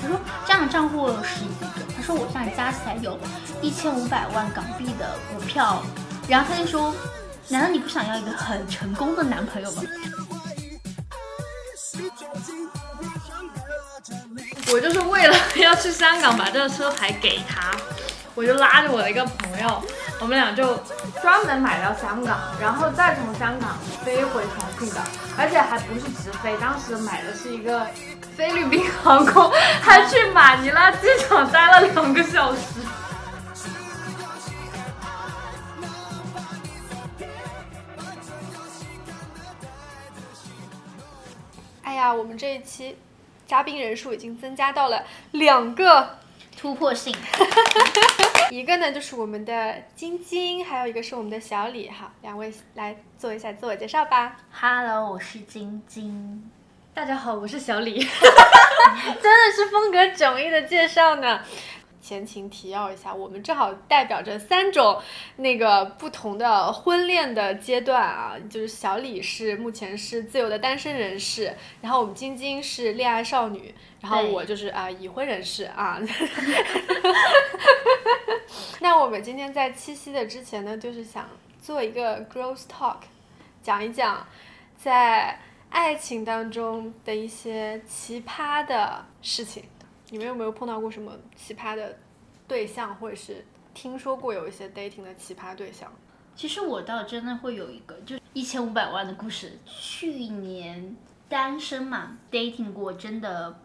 他说这样的账户有十几个，他说我这样加起来有一千五百万港币的股票。然后他就说，难道你不想要一个很成功的男朋友吗？我就是为了要去香港把这个车牌给他，我就拉着我的一个朋友，我们俩就专门买到香港，然后再从香港飞回重庆的，而且还不是直飞，当时买的是一个菲律宾航空，还去马尼拉机场待了两个小时。哎呀，我们这一期嘉宾人数已经增加到了两个，突破性。一个呢就是我们的晶晶，还有一个是我们的小李。哈，两位来做一下自我介绍吧。Hello，我是晶晶。大家好，我是小李。真的是风格迥异的介绍呢。前情提要一下，我们正好代表着三种那个不同的婚恋的阶段啊，就是小李是目前是自由的单身人士，然后我们晶晶是恋爱少女，然后我就是啊、已婚人士啊。那我们今天在七夕的之前呢，就是想做一个 girls talk，讲一讲在爱情当中的一些奇葩的事情。你们有没有碰到过什么奇葩的对象，或者是听说过有一些 dating 的奇葩对象？其实我倒真的会有一个，就一千五百万的故事。去年单身嘛，dating 过，真的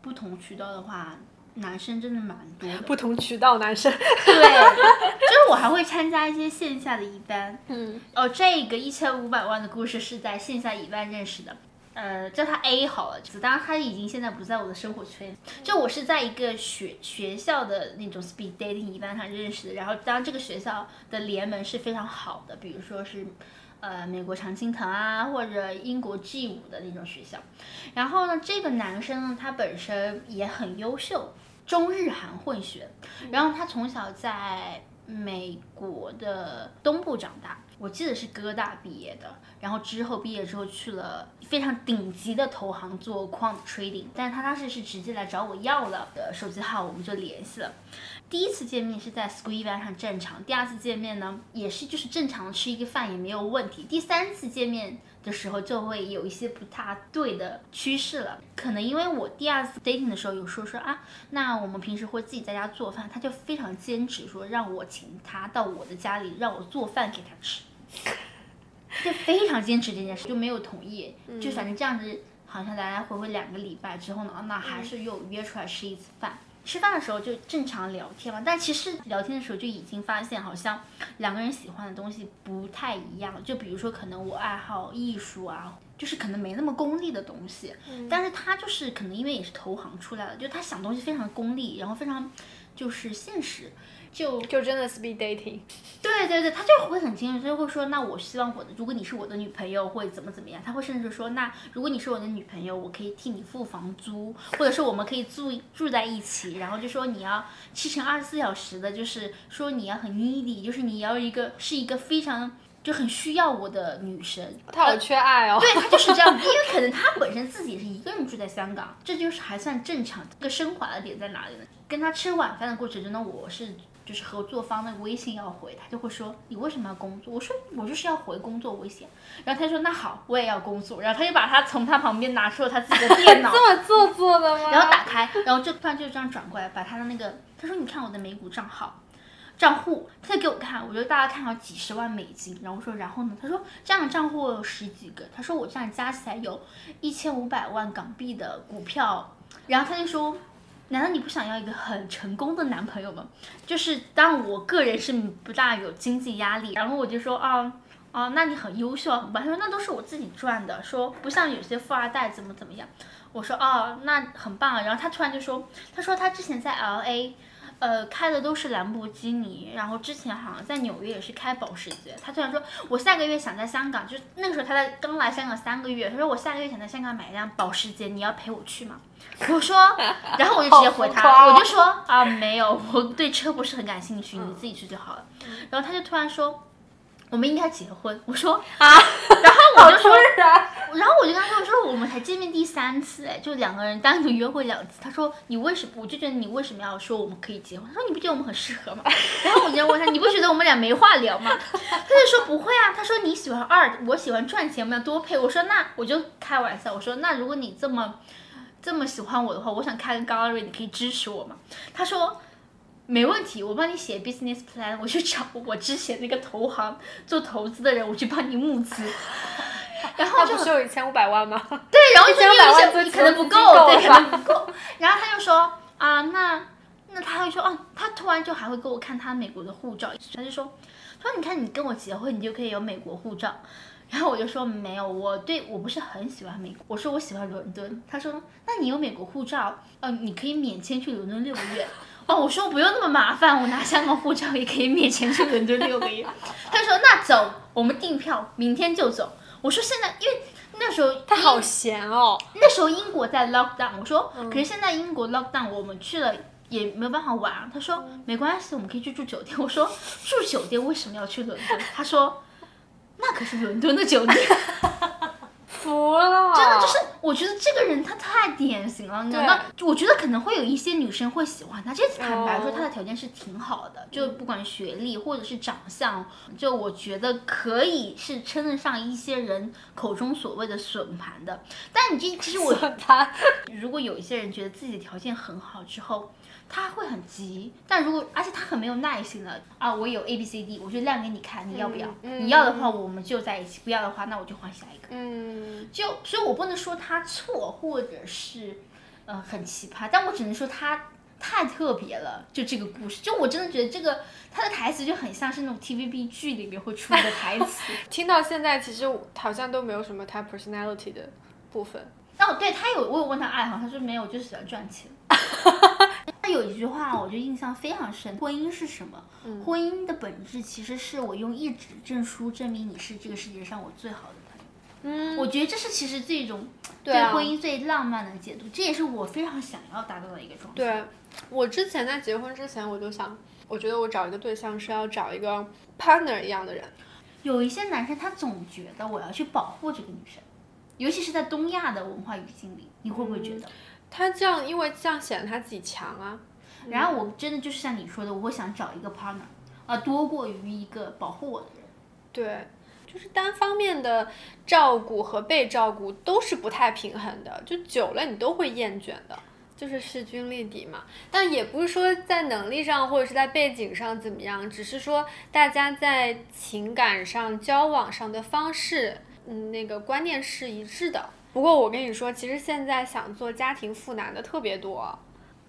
不同渠道的话，男生真的蛮多的。不同渠道男生，对，就是我还会参加一些线下的一班。嗯，哦，这个一千五百万的故事是在线下一班认识的。呃，叫他 A 好了，当然他已经现在不在我的生活圈。就我是在一个学学校的那种 speed dating 一般上认识的，然后当然这个学校的联盟是非常好的，比如说是呃美国常青藤啊，或者英国 G 五的那种学校。然后呢，这个男生呢，他本身也很优秀，中日韩混血，然后他从小在美国的东部长大，我记得是哥大毕业的，然后之后毕业之后去了非常顶级的投行做 quant trading，但是他当时是直接来找我要了的手机号，我们就联系了。第一次见面是在 Squee 班上正常，第二次见面呢也是就是正常吃一个饭也没有问题，第三次见面的时候就会有一些不大对的趋势了。可能因为我第二次 dating 的时候有说说啊，那我们平时会自己在家做饭，他就非常坚持说让我请他到我的家里让我做饭给他吃，就非常坚持这件事，就没有同意，就反正这样子好像来来回回两个礼拜之后呢，那还是又约出来吃一次饭。吃饭的时候就正常聊天嘛，但其实聊天的时候就已经发现，好像两个人喜欢的东西不太一样。就比如说，可能我爱好艺术啊，就是可能没那么功利的东西，但是他就是可能因为也是投行出来的，就他想东西非常功利，然后非常就是现实，就就真的 speed dating。对对对，他就会很清楚，他就会说，那我希望我的，如果你是我的女朋友，会怎么怎么样？他会甚至说，那如果你是我的女朋友，我可以替你付房租，或者是我们可以住住在一起，然后就说你要七乘二十四小时的，就是说你要很 needy，就是你要一个是一个非常就很需要我的女生。他好缺爱哦。对他就是这样，因为可能他本身自己是一个人住在香港，这就是还算正常。这个升华的点在哪里呢？跟他吃晚饭的过程中呢，我是就是合作方的微信要回，他就会说你为什么要工作？我说我就是要回工作微信。然后他说那好，我也要工作。然后他就把他从他旁边拿出了他自己的 电脑，这么做作的吗？然后打开，然后就突然就这样转过来，把他的那个他说你看我的美股账号。账户，他就给我看，我就大概看到几十万美金，然后我说，然后呢？他说这样的账户有十几个，他说我这样加起来有一千五百万港币的股票，然后他就说，难道你不想要一个很成功的男朋友吗？就是当我个人是不大有经济压力，然后我就说啊。哦，那你很优秀，很棒。他说那都是我自己赚的，说不像有些富二代怎么怎么样。我说哦，那很棒啊。然后他突然就说，他说他之前在 L A，呃，开的都是兰博基尼，然后之前好像在纽约也是开保时捷。他突然说，我下个月想在香港，就那个时候他在刚来香港三个月，他说我下个月想在香港买一辆保时捷，你要陪我去吗？我说，然后我就直接回他，我就说啊，没有，我对车不是很感兴趣，你自己去就好了。然后他就突然说。我们应该结婚。我说啊，然后我就说，然，然后我就跟他说，我说我们才见面第三次，哎，就两个人单独约会两次。他说你为什么？我就觉得你为什么要说我们可以结婚？他说你不觉得我们很适合吗？然后我就问他，你不觉得我们俩没话聊吗？他就说不会啊，他说你喜欢 art，我喜欢赚钱，我们要多配。我说那我就开玩笑，我说那如果你这么这么喜欢我的话，我想开个 gallery，你可以支持我吗？他说。没问题，我帮你写 business plan，我去找我之前那个投行做投资的人，我去帮你募资。然后就不是有一千五百万吗？对，然后就说你1500万可能不够，对，可能不够。然后他就说啊，那那他会说哦，他突然就还会给我看他美国的护照，他就说，他说你看你跟我结婚，你就可以有美国护照。然后我就说没有，我对我不是很喜欢美国，我说我喜欢伦敦。他说那你有美国护照，呃，你可以免签去伦敦六个月。哦，我说不用那么麻烦，我拿香港护照也可以免签去伦敦六个月。他说那走，我们订票，明天就走。我说现在因为那时候他好闲哦。那时候英国在 lockdown，我说可是现在英国 lockdown，我们去了也没有办法玩。他说没关系，我们可以去住酒店。我说住酒店为什么要去伦敦？他说那可是伦敦的酒店。服了，真的就是，我觉得这个人他太典型了，你知道吗？我觉得可能会有一些女生会喜欢他，这坦白说，他的条件是挺好的，就不管学历或者是长相，就我觉得可以是称得上一些人口中所谓的损盘的。但你这其实我，如果有一些人觉得自己的条件很好之后。他会很急，但如果而且他很没有耐心的啊，我有 A B C D，我就亮给你看，你要不要？你要的话我们就在一起，不要的话那我就换下一个。嗯，就所以，我不能说他错，或者是呃很奇葩，但我只能说他太特别了。就这个故事，就我真的觉得这个他的台词就很像是那种 T V B 剧里面会出的台词。听到现在，其实好像都没有什么他 personality 的部分。哦，对他有，我有问他爱好，他说没有，就喜欢赚钱。他有一句话，我就印象非常深。婚姻是什么？婚姻的本质其实是我用一纸证书证明你是这个世界上我最好的朋友。嗯，我觉得这是其实这种对婚姻最浪漫的解读，这也是我非常想要达到的一个状态。对，我之前在结婚之前，我就想，我觉得我找一个对象是要找一个 partner 一样的人。有一些男生他总觉得我要去保护这个女生，尤其是在东亚的文化语境里，你会不会觉得？他这样，因为这样显得他自己强啊。然后我真的就是像你说的，我会想找一个 partner，啊，多过于一个保护我的人。对，就是单方面的照顾和被照顾都是不太平衡的，就久了你都会厌倦的，就是势均力敌嘛。但也不是说在能力上或者是在背景上怎么样，只是说大家在情感上交往上的方式，嗯，那个观念是一致的。不过我跟你说，其实现在想做家庭妇男的特别多。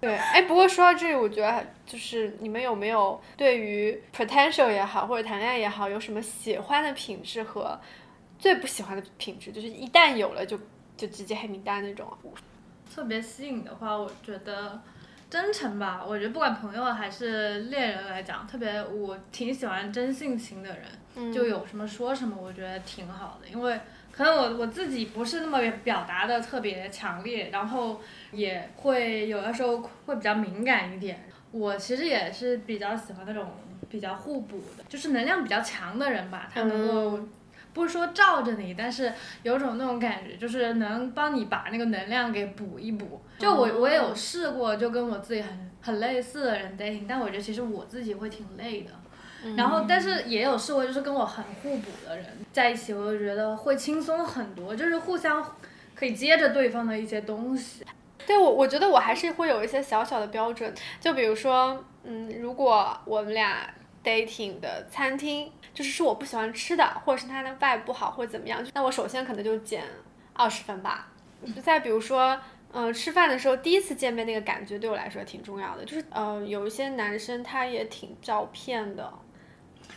对，哎，不过说到这里，我觉得就是你们有没有对于 potential 也好，或者谈恋爱也好，有什么喜欢的品质和最不喜欢的品质？就是一旦有了就就直接黑名单那种。特别吸引的话，我觉得真诚吧。我觉得不管朋友还是恋人来讲，特别我挺喜欢真性情的人，就有什么说什么，我觉得挺好的，因为。可能我我自己不是那么表达的特别强烈，然后也会有的时候会比较敏感一点。我其实也是比较喜欢那种比较互补的，就是能量比较强的人吧。他能够不是说罩着你，但是有种那种感觉，就是能帮你把那个能量给补一补。就我我也有试过，就跟我自己很很类似的人 dating，但我觉得其实我自己会挺累的。然后，但是也有试过，就是跟我很互补的人在一起，我就觉得会轻松很多，就是互相可以接着对方的一些东西。对我，我觉得我还是会有一些小小的标准，就比如说，嗯，如果我们俩 dating 的餐厅就是是我不喜欢吃的，或者是它的外不好，或者怎么样，那我首先可能就减二十分吧。再比如说，嗯，吃饭的时候第一次见面那个感觉对我来说挺重要的，就是呃，有一些男生他也挺照骗的。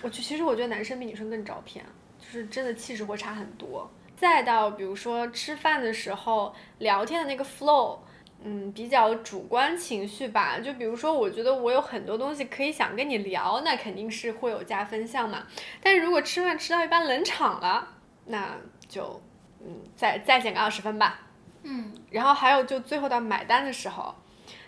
我其实我觉得男生比女生更照片，就是真的气质会差很多。再到比如说吃饭的时候聊天的那个 flow，嗯，比较主观情绪吧。就比如说，我觉得我有很多东西可以想跟你聊，那肯定是会有加分项嘛。但是如果吃饭吃到一半冷场了，那就嗯，再再减个二十分吧。嗯。然后还有就最后到买单的时候，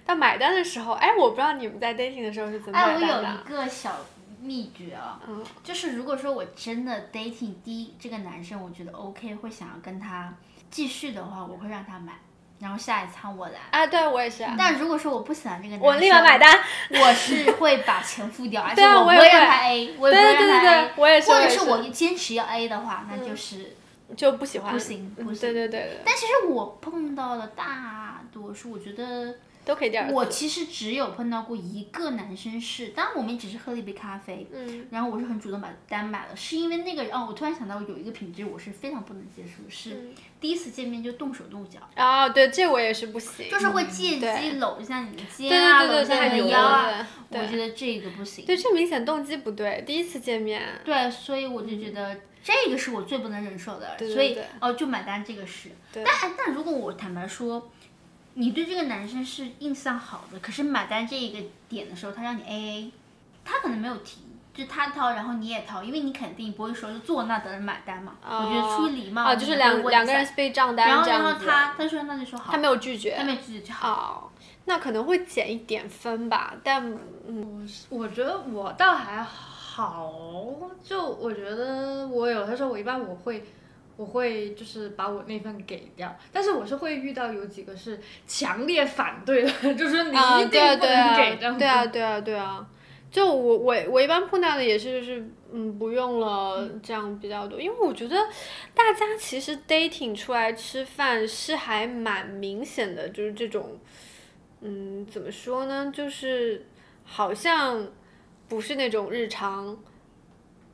到买单的时候，哎，我不知道你们在 dating 的时候是怎么买单的。哎，我有一个小。秘诀啊，嗯。就是如果说我真的 dating 第一这个男生，我觉得 OK，会想要跟他继续的话，我会让他买，然后下一餐我来。啊，对我也是。啊，但如果说我不喜欢这个男生，我立马买单。我是会把钱付掉，而且我不我也会。会让他 A，我也不会对对让他对我也是，或者是我坚持要 A 的话，那就是。就不喜欢，不行嗯不行。对对对对，但其实我碰到的大多数，我觉得都可以第二次。我其实只有碰到过一个男生是，当然我们只是喝了一杯咖啡，嗯然后我是很主动把单买了，是因为那个人哦，我突然想到有一个品质我是非常不能接受，是嗯第一次见面就动手动脚，啊，对，这我也是不行，就是会借机搂一下你的肩啊，搂一下你的腰啊，我觉得这个不行。对，这明显动机不对，第一次见面，对，所以我就觉得这个是我最不能忍受的，对对所以对哦，就买单这个是。但但如果我坦白说，你对这个男生是印象好的，可是买单这一个点的时候，他让你 A A，他可能没有提，就他掏，然后你也掏，因为你肯定不会说就坐那等人买单嘛。我觉得出于礼貌啊，就是两两个人背账单然后然后他他说那就说好，他没有拒绝，他没有拒绝就好。哦，那可能会减一点分吧，但嗯，我觉得我倒还好，就我觉得我有的时候我一般我会。我会就是把我那份给掉，但是我是会遇到有几个是强烈反对的，就是你啊，一定不能给这样子。对啊对啊对啊，就我我我一般碰到的也是就是嗯不用了这样比较多，因为我觉得大家其实 dating 出来吃饭是还蛮明显的，就是这种嗯怎么说呢，就是好像不是那种日常。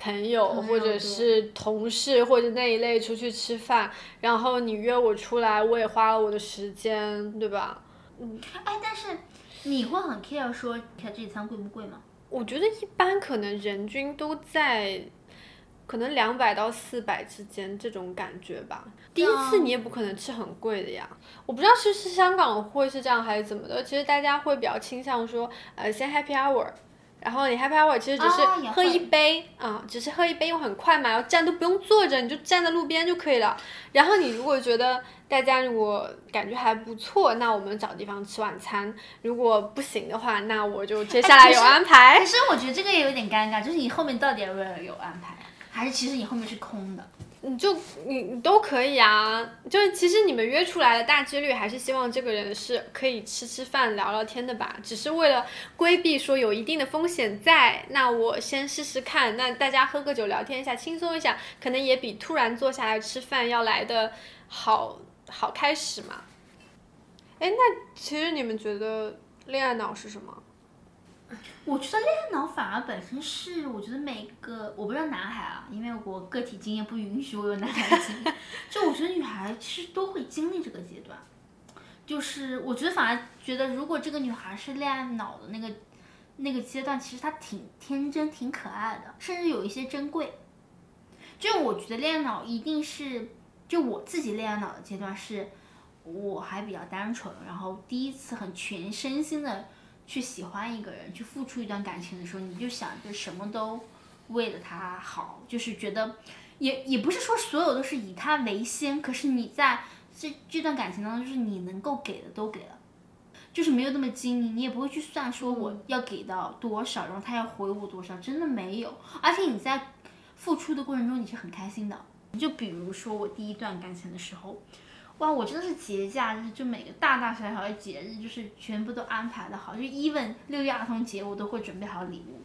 朋友或者是同事或者那一类出去吃饭，然后你约我出来，我也花了我的时间，对吧？嗯哎，但是你会很 care 说，看这一餐贵不贵吗？我觉得一般可能人均都在可能两百到四百之间这种感觉吧。第一次你也不可能吃很贵的呀。我不知道是是香港会是这样还是怎么的，其实大家会比较倾向说，呃，先 happy hour。然后你 happy hour 其实只是喝一杯啊、只是喝一杯，又很快嘛，然后站都不用坐着，你就站在路边就可以了。然后你如果觉得大家如果感觉还不错，那我们找地方吃晚餐。如果不行的话，那我就接下来有安排。可是我觉得这个也有点尴尬，就是你后面到底要不要有安排，还是其实你后面是空的？你就你你都可以啊，就是其实你们约出来的大几率还是希望这个人是可以吃吃饭聊聊天的吧，只是为了规避说有一定的风险在，那我先试试看，那大家喝个酒聊天一下，轻松一下，可能也比突然坐下来吃饭要来的好好开始嘛。哎，那其实你们觉得恋爱脑是什么？我觉得恋爱脑反而本身是，我觉得每个我不知道男孩啊，因为我个体经验不允许我有男孩的经验，就我觉得女孩其实都会经历这个阶段。就是我觉得反而觉得，如果这个女孩是恋爱脑的那个那个阶段，其实她挺天真、挺可爱的，甚至有一些珍贵。就我觉得恋爱脑一定是，就我自己恋爱脑的阶段是，我还比较单纯，然后第一次很全身心的去喜欢一个人，去付出一段感情的时候，你就想着什么都为了他好，就是觉得也也不是说所有都是以他为先，可是你在这这段感情当中，就是你能够给的都给了。就是没有那么精明，你也不会去算说我要给到多少，然后他要回我多少，真的没有。而且你在付出的过程中，你是很开心的。就比如说我第一段感情的时候，哇，我真的是节假日，就每个大大小小的节日，就是全部都安排的好，就 even 六一儿童节我都会准备好礼物。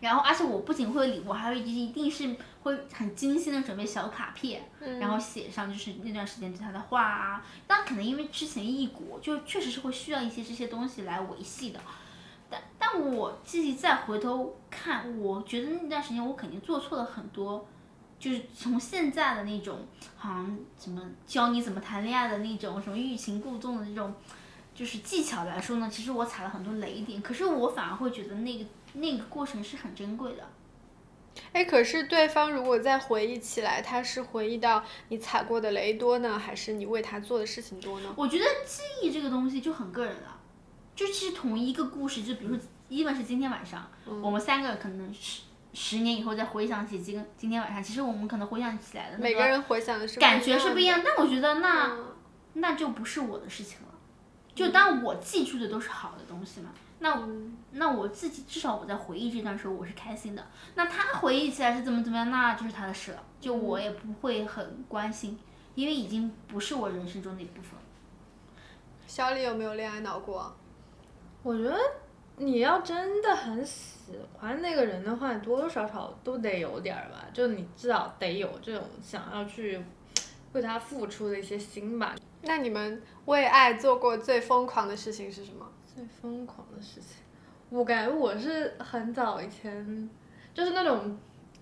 然后，而且我不仅会有礼物，还有一定是会很精心的准备小卡片，然后写上就是那段时间对他的话啊。当然，可能因为之前异国，就确实是会需要一些这些东西来维系的。但但我自己再回头看，我觉得那段时间我肯定做错了很多，就是从现在的那种好像什么教你怎么谈恋爱的那种什么欲擒故纵的那种，就是技巧来说呢，其实我踩了很多雷点。可是我反而会觉得那个那个过程是很珍贵的。哎，可是对方如果再回忆起来，他是回忆到你踩过的雷多呢，还是你为他做的事情多呢？我觉得记忆这个东西就很个人了，就其实同一个故事，就比如说，even 是今天晚上，我们三个可能十十年以后再回想起今今天晚上，其实我们可能回想起来的那每个人回想的是感觉是不一样样，但我觉得那、嗯那就不是我的事情了。就当我记住的都是好的东西嘛，那那我自己至少我在回忆这段时候我是开心的。那他回忆起来是怎么怎么样，那就是他的事了，就我也不会很关心，因为已经不是我人生中的一部分。小李有没有恋爱脑过？我觉得你要真的很喜欢那个人的话，多多少少都得有点儿吧，就你至少得有这种想要去为他付出的一些心吧。那你们为爱做过最疯狂的事情是什么？最疯狂的事情，我感觉我是很早以前，就是那种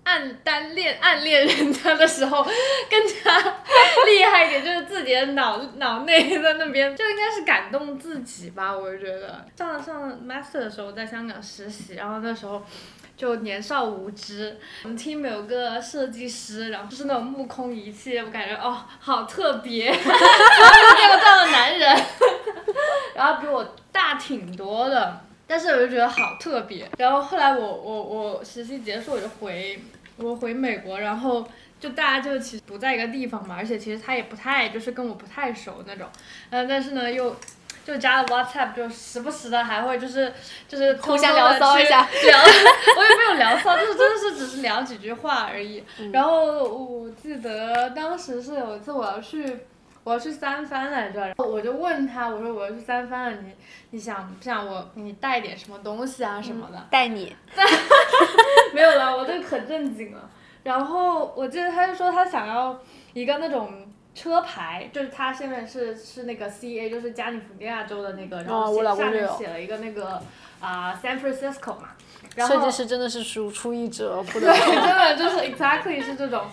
暗单恋暗恋人家的时候，更加厉害一点，就是自己的脑脑内在那边，就应该是感动自己吧，我觉得。上上 master 的时候在香港实习，然后那时候。就年少无知，我们 team 有个设计师，然后就是那种目空一切，我感觉哦，好特别，没有见过这样的男人，然后比我大挺多的，但是我就觉得好特别。然后后来我我我实习结束我就回我回美国，然后就大家就其实不在一个地方嘛，而且其实他也不太就是跟我不太熟那种，嗯，但是呢又。就加了 WhatsApp，就时不时的还会就是就是互相聊骚一下，聊，我也没有聊骚，就是真的是只是聊几句话而已。然后我记得当时是有一次我要去我要去三藩来着，然后我就问他，我说我要去三藩了，你你想不想我给你带点什么东西啊什么的？带你？没有了，我这可正经了。然后我记得他就说他想要一个那种。车牌就是他现在是是那个 C A，就是加利福尼亚州的那个，然后下面写了一个那个啊 San Francisco 嘛。设计师真的是输出一折，对，真的就是 exactly 是这种。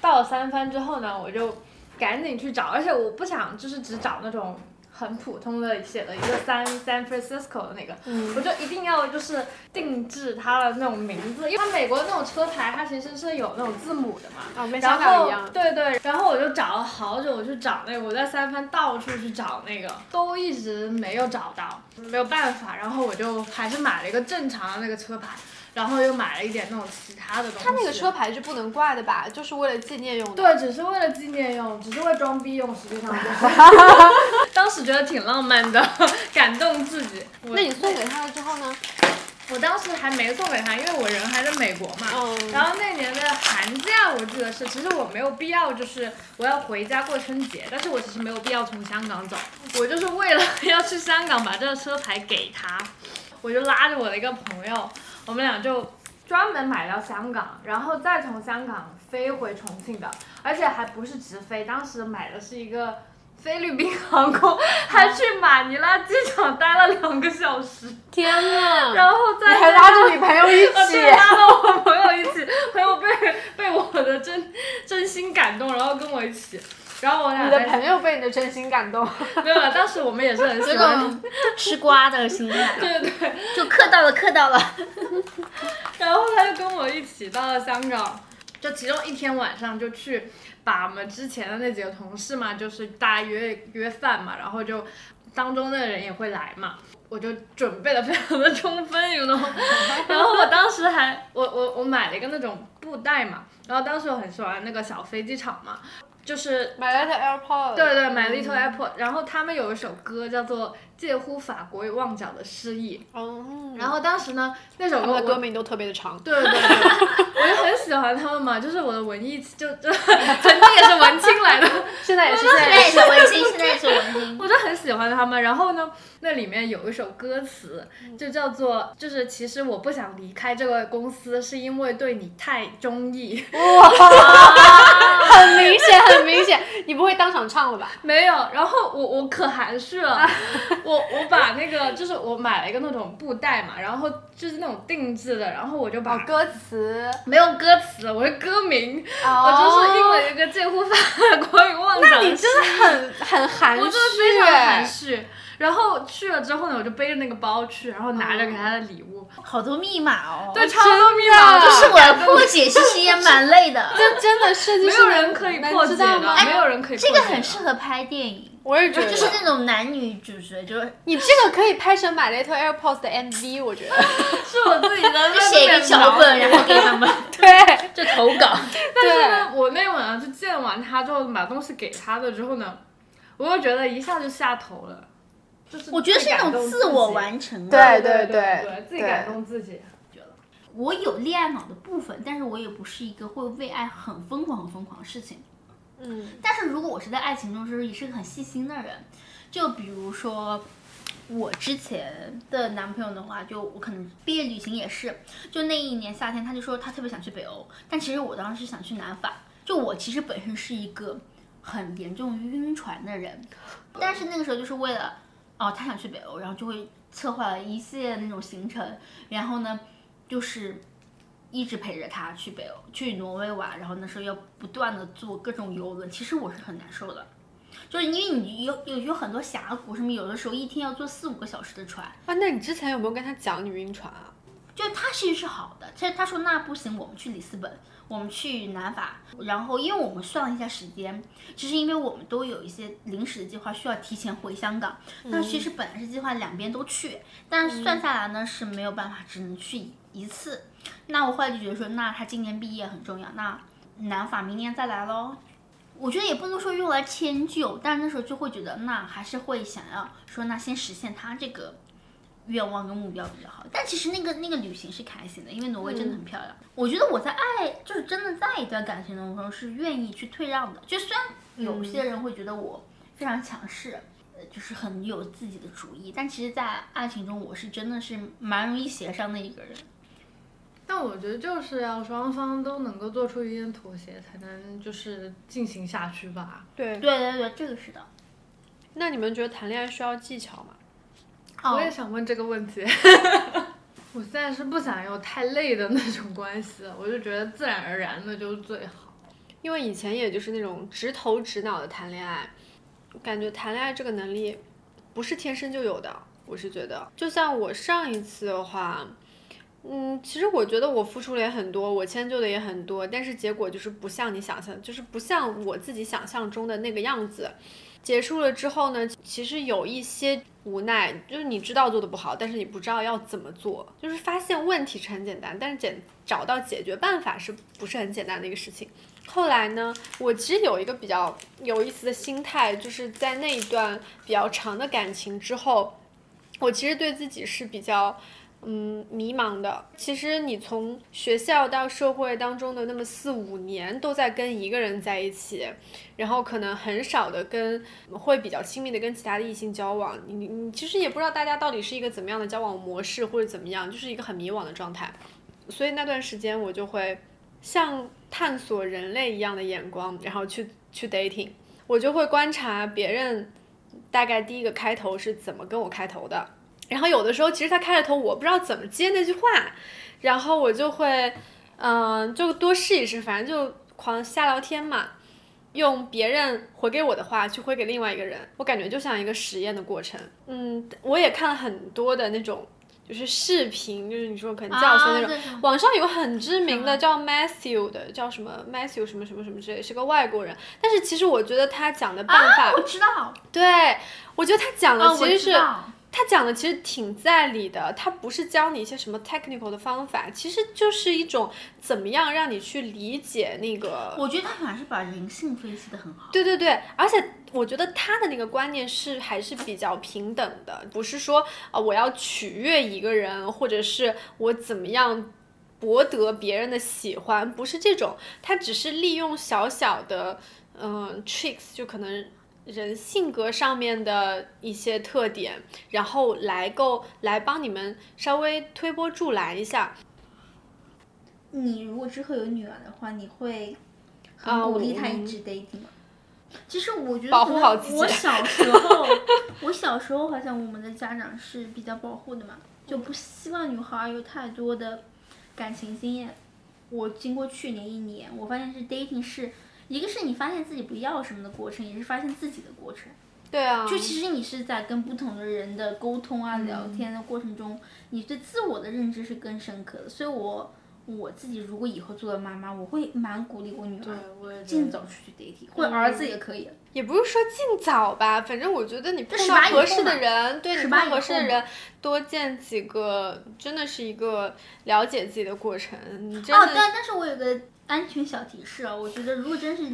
到了三番之后呢，我就赶紧去找，而且我不想就是只找那种。很普通的写了一个 San San Francisco 的那个，我就一定要就是定制它的那种名字，因为它美国的那种车牌，它其实是有那种字母的嘛。哦，跟香港一样。对对，然后我就找了好久，我去找那个，我在三藩到处去找那个，都一直没有找到，没有办法，然后我就还是买了一个正常的那个车牌。然后又买了一点那种其他的东西。他那个车牌是不能挂的吧？就是为了纪念用的。对，只是为了纪念用，只是为装逼用，实际上。当时觉得挺浪漫的，感动自己。那你送给他了之后呢？我当时还没送给他，因为我人还在美国嘛。嗯。然后那年的寒假，我记得是，其实我没有必要，就是我要回家过春节，但是我其实没有必要从香港走，我就是为了要去香港把这个车牌给他，我就拉着我的一个朋友。我们俩就专门买到香港，然后再从香港飞回重庆的，而且还不是直飞，当时买的是一个菲律宾航空，还去马尼拉机场待了两个小时。天呐！然后再还拉着女朋友一起，拉着我朋友一起，朋友被被我的真真心感动，然后跟我一起。然后我俩你的朋友被你的真心感动，没有了。当时我们也是很喜欢吃瓜的心态，对对对，就磕到了磕到了。然后他就跟我一起到了香港，就其中一天晚上就去把我们之前的那几个同事嘛，就是大家约约饭嘛，然后就当中的人也会来嘛，我就准备的非常的充分，you know。然后我当时还我我我买了一个那种布袋嘛，然后当时我很喜欢那个小飞机场嘛。就是买了 AirPod，对对，买了一套 AirPods，、然后他们有一首歌叫做介乎法国与旺角的诗意》，哦，然后当时呢，那首歌的歌名都特别的长，对对对，我就很喜欢他们嘛，就是我的文艺，就就 曾经也是文青来的，现在也是，现在也是文青，现在也是文青，我就很喜欢他们，然后呢，那里面有一首歌词，就叫做，就是其实我不想离开这个公司，是因为对你太中意，哇，很明显。很明显，你不会当场唱了吧？没有，然后我我可含蓄了，我我我把那个就是我买了一个那种布袋嘛，然后就是那种定制的，然后我就把歌词没有歌词，我是歌名，我就是印了一个介乎法国语忘那你真的很很含蓄，我真的非常含蓄。然后去了之后呢，我就背着那个包去，然后拿着给他的礼物，好多密码哦，对，超多密码，就是我 破解其实也蛮累的，就真的设计师没有人可以破解的，没有人可以。这个很适合拍电影，我也觉得，就是那种男女主角，就是 你这个可以拍成买 Little AirPods 的 MV，我觉得 是我自己的，写一个脚本，然后给他们，对，就投稿。但是呢，我那晚上就见完他之后，把东西给他的之后呢，我又觉得一下就下头了。就是我觉得是一种自我完成。对对对对，自己感动自己。我有恋爱脑的部分，但是我也不是一个会为爱很疯狂、很疯狂的事情。嗯但是如果我是在爱情中，就是也是个很细心的人，就比如说我之前的男朋友的话，就我可能毕业旅行也是，就那一年夏天，他就说他特别想去北欧，但其实我当时想去南法。就我其实本身是一个很严重晕船的人，但是那个时候就是为了哦他想去北欧，然后就会策划了一系列那种行程，然后呢就是一直陪着他去北欧，去挪威玩，然后那时候要不断的坐各种游轮，其实我是很难受的，就是因为你有有有很多峡谷什么，有的时候一天要坐四五个小时的船，啊，那你之前有没有跟他讲你晕船啊？就他其实是好的，他他说那不行，我们去里斯本，我们去南法，然后因为我们算了一下时间，其实因为我们都有一些临时的计划需要提前回香港，那其实本来是计划两边都去，但是算下来呢是没有办法，只能去一次。那我后来就觉得说，那他今年毕业很重要，那南法明年再来喽。我觉得也不能说用来迁就，但那时候就会觉得，那还是会想要说，那先实现他这个愿望跟目标比较好。但其实那个那个旅行是开心的，因为挪威真的很漂亮。我觉得我在爱，就是真的在一段感情当中是愿意去退让的。就虽然有些人会觉得我非常强势，呃，就是很有自己的主意，但其实，在爱情中，我是真的是蛮容易协商的一个人。但我觉得就是要双方都能够做出一点妥协，才能就是进行下去吧。对，对对对，这个是的。那你们觉得谈恋爱需要技巧吗？哦我也想问这个问题。我现在是不想有太累的那种关系，我就觉得自然而然的就是最好。因为以前也就是那种直头直脑的谈恋爱，感觉谈恋爱这个能力不是天生就有的。我是觉得，就像我上一次的话，嗯，其实我觉得我付出了也很多，我迁就的也很多，但是结果就是不像你想象，就是不像我自己想象中的那个样子。结束了之后呢，其实有一些无奈，就是你知道做的不好，但是你不知道要怎么做。就是发现问题是很简单，但是简找到解决办法是不是很简单的一个事情。后来呢，我其实有一个比较有意思的心态，就是在那一段比较长的感情之后，我其实对自己是比较。嗯，迷茫的。其实你从学校到社会当中的那么四五年，都在跟一个人在一起，然后可能很少的跟会比较亲密的跟其他的异性交往。你你其实也不知道大家到底是一个怎么样的交往模式或者怎么样，就是一个很迷惘的状态。所以那段时间我就会像探索人类一样的眼光，然后去去 dating，我就会观察别人大概第一个开头是怎么跟我开头的。然后有的时候，其实他开了头，我不知道怎么接那句话，然后我就会，嗯、就多试一试，反正就狂瞎聊天嘛，用别人回给我的话去回给另外一个人，我感觉就像一个实验的过程。嗯，我也看了很多的那种，就是视频，就是你说可能教学那种，啊网上有很知名的叫 Matthew 的，叫什么 Matthew 什么什么什么之类，是个外国人，但是其实我觉得他讲的办法，啊，我知道，对我觉得他讲的其实是。他讲的其实挺在理的，他不是教你一些什么 technical 的方法，其实就是一种怎么样让你去理解那个。我觉得他反而是把人性分析的很好。对对对，而且我觉得他的那个观念是还是比较平等的，不是说啊、我要取悦一个人，或者是我怎么样博得别人的喜欢，不是这种，他只是利用小小的嗯、tricks，就可能。人性格上面的一些特点，然后来够来帮你们稍微推波助澜一下。你如果之后有女儿的话，你会鼓励她一直 dating 吗？其实我觉得保护好自己我小时候，我小时候好像我们的家长是比较保护的嘛，就不希望女孩儿有太多的感情经验。我经过去年一年，我发现是 dating 是一个是你发现自己不要什么的过程，也是发现自己的过程。对啊，就其实你是在跟不同的人的沟通啊、聊天的过程中，你对自我的认知是更深刻的。所以我我自己如果以后做了妈妈，我会蛮鼓励我女儿我尽早出去 dating，或者儿子也可以。也不是说尽早吧，反正我觉得你碰到18以后合适的人，对你碰18到合适的人，多见几个，真的是一个了解自己的过程。你真哦，的，但但是我有个安全小提示啊，我觉得如果真是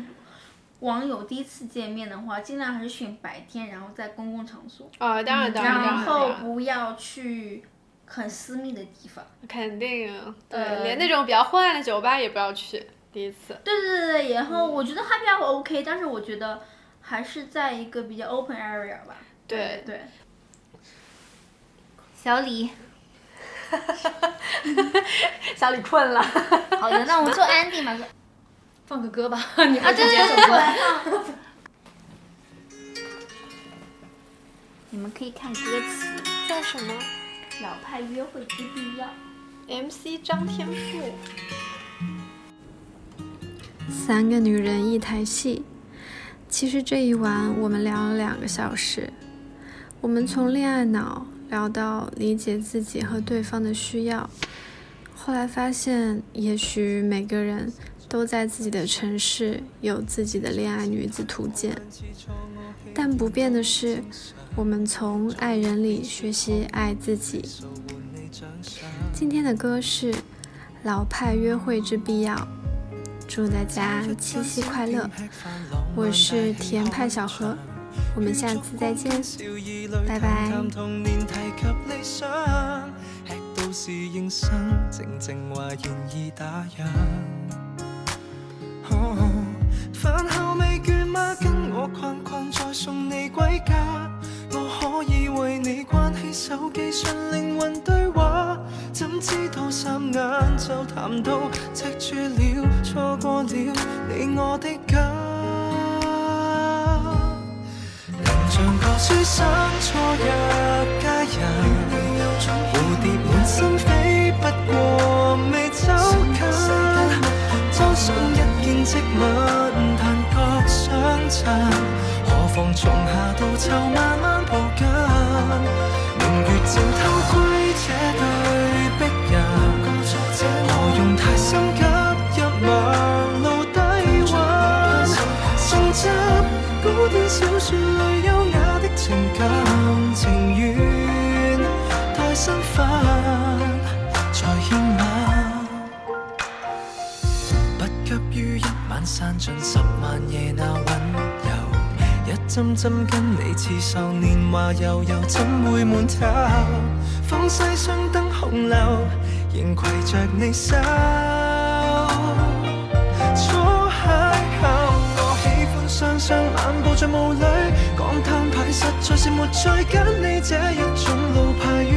网友第一次见面的话，尽量还是选白天，然后在公共场所，啊，当然当然当然然后不要去很私密的地方。肯定，对，呃连那种比较昏暗的酒吧也不要去。第一次，对对对对，然后我觉得 happy hour OK，但是我觉得还是在一个比较 open area 吧。对对。小李，小李困了。好的，那我们做 Andy 嘛。放个歌吧，你啊，们直接对对对，我首歌。来放。你们可以看歌词，叫什么《老派约会之必要》。？MC 张天赋。三个女人一台戏。其实这一晚我们聊了两个小时，我们从恋爱脑聊到理解自己和对方的需要。后来发现，也许每个人都在自己的城市有自己的恋爱女子图鉴，但不变的是，我们从爱人里学习爱自己。今天的歌是《老派约会之必要》。祝大家七夕快乐！我是甜派小何，我们下次再见，拜拜。談童年提及理想，吃到是應生，靜靜話現已打烊。哦飯後未倦嗎？跟我困困再送你歸家。我可以為你關起手機，純靈魂對話。怎知道霎眼就談到赤柱了，錯過了你我的家。像个书生錯約佳人，蝴蝶满心飞，不过未走近。裝上一見即吻，但觉相衬。何妨从夏到秋慢慢抱紧？明月正偷窥这对散盡十萬夜那溫柔，一針針跟你刺绣年華悠悠，怎會悶透？放西雙燈紅樓，仍攜着你手。初邂逅，我喜歡雙雙漫步在霧裏，講攤牌實在是沒再跟你這一種老派冤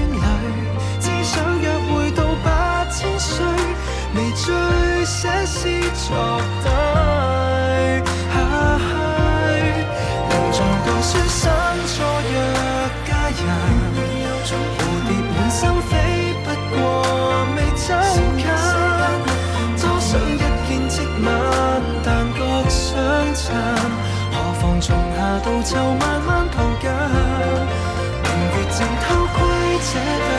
從夏到秋慢慢抱緊？明月正偷窥这对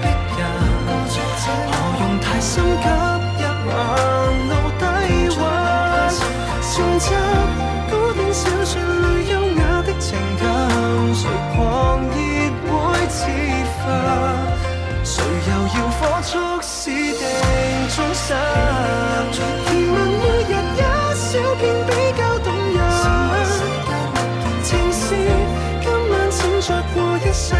璧人，何用太心今晚请着我一世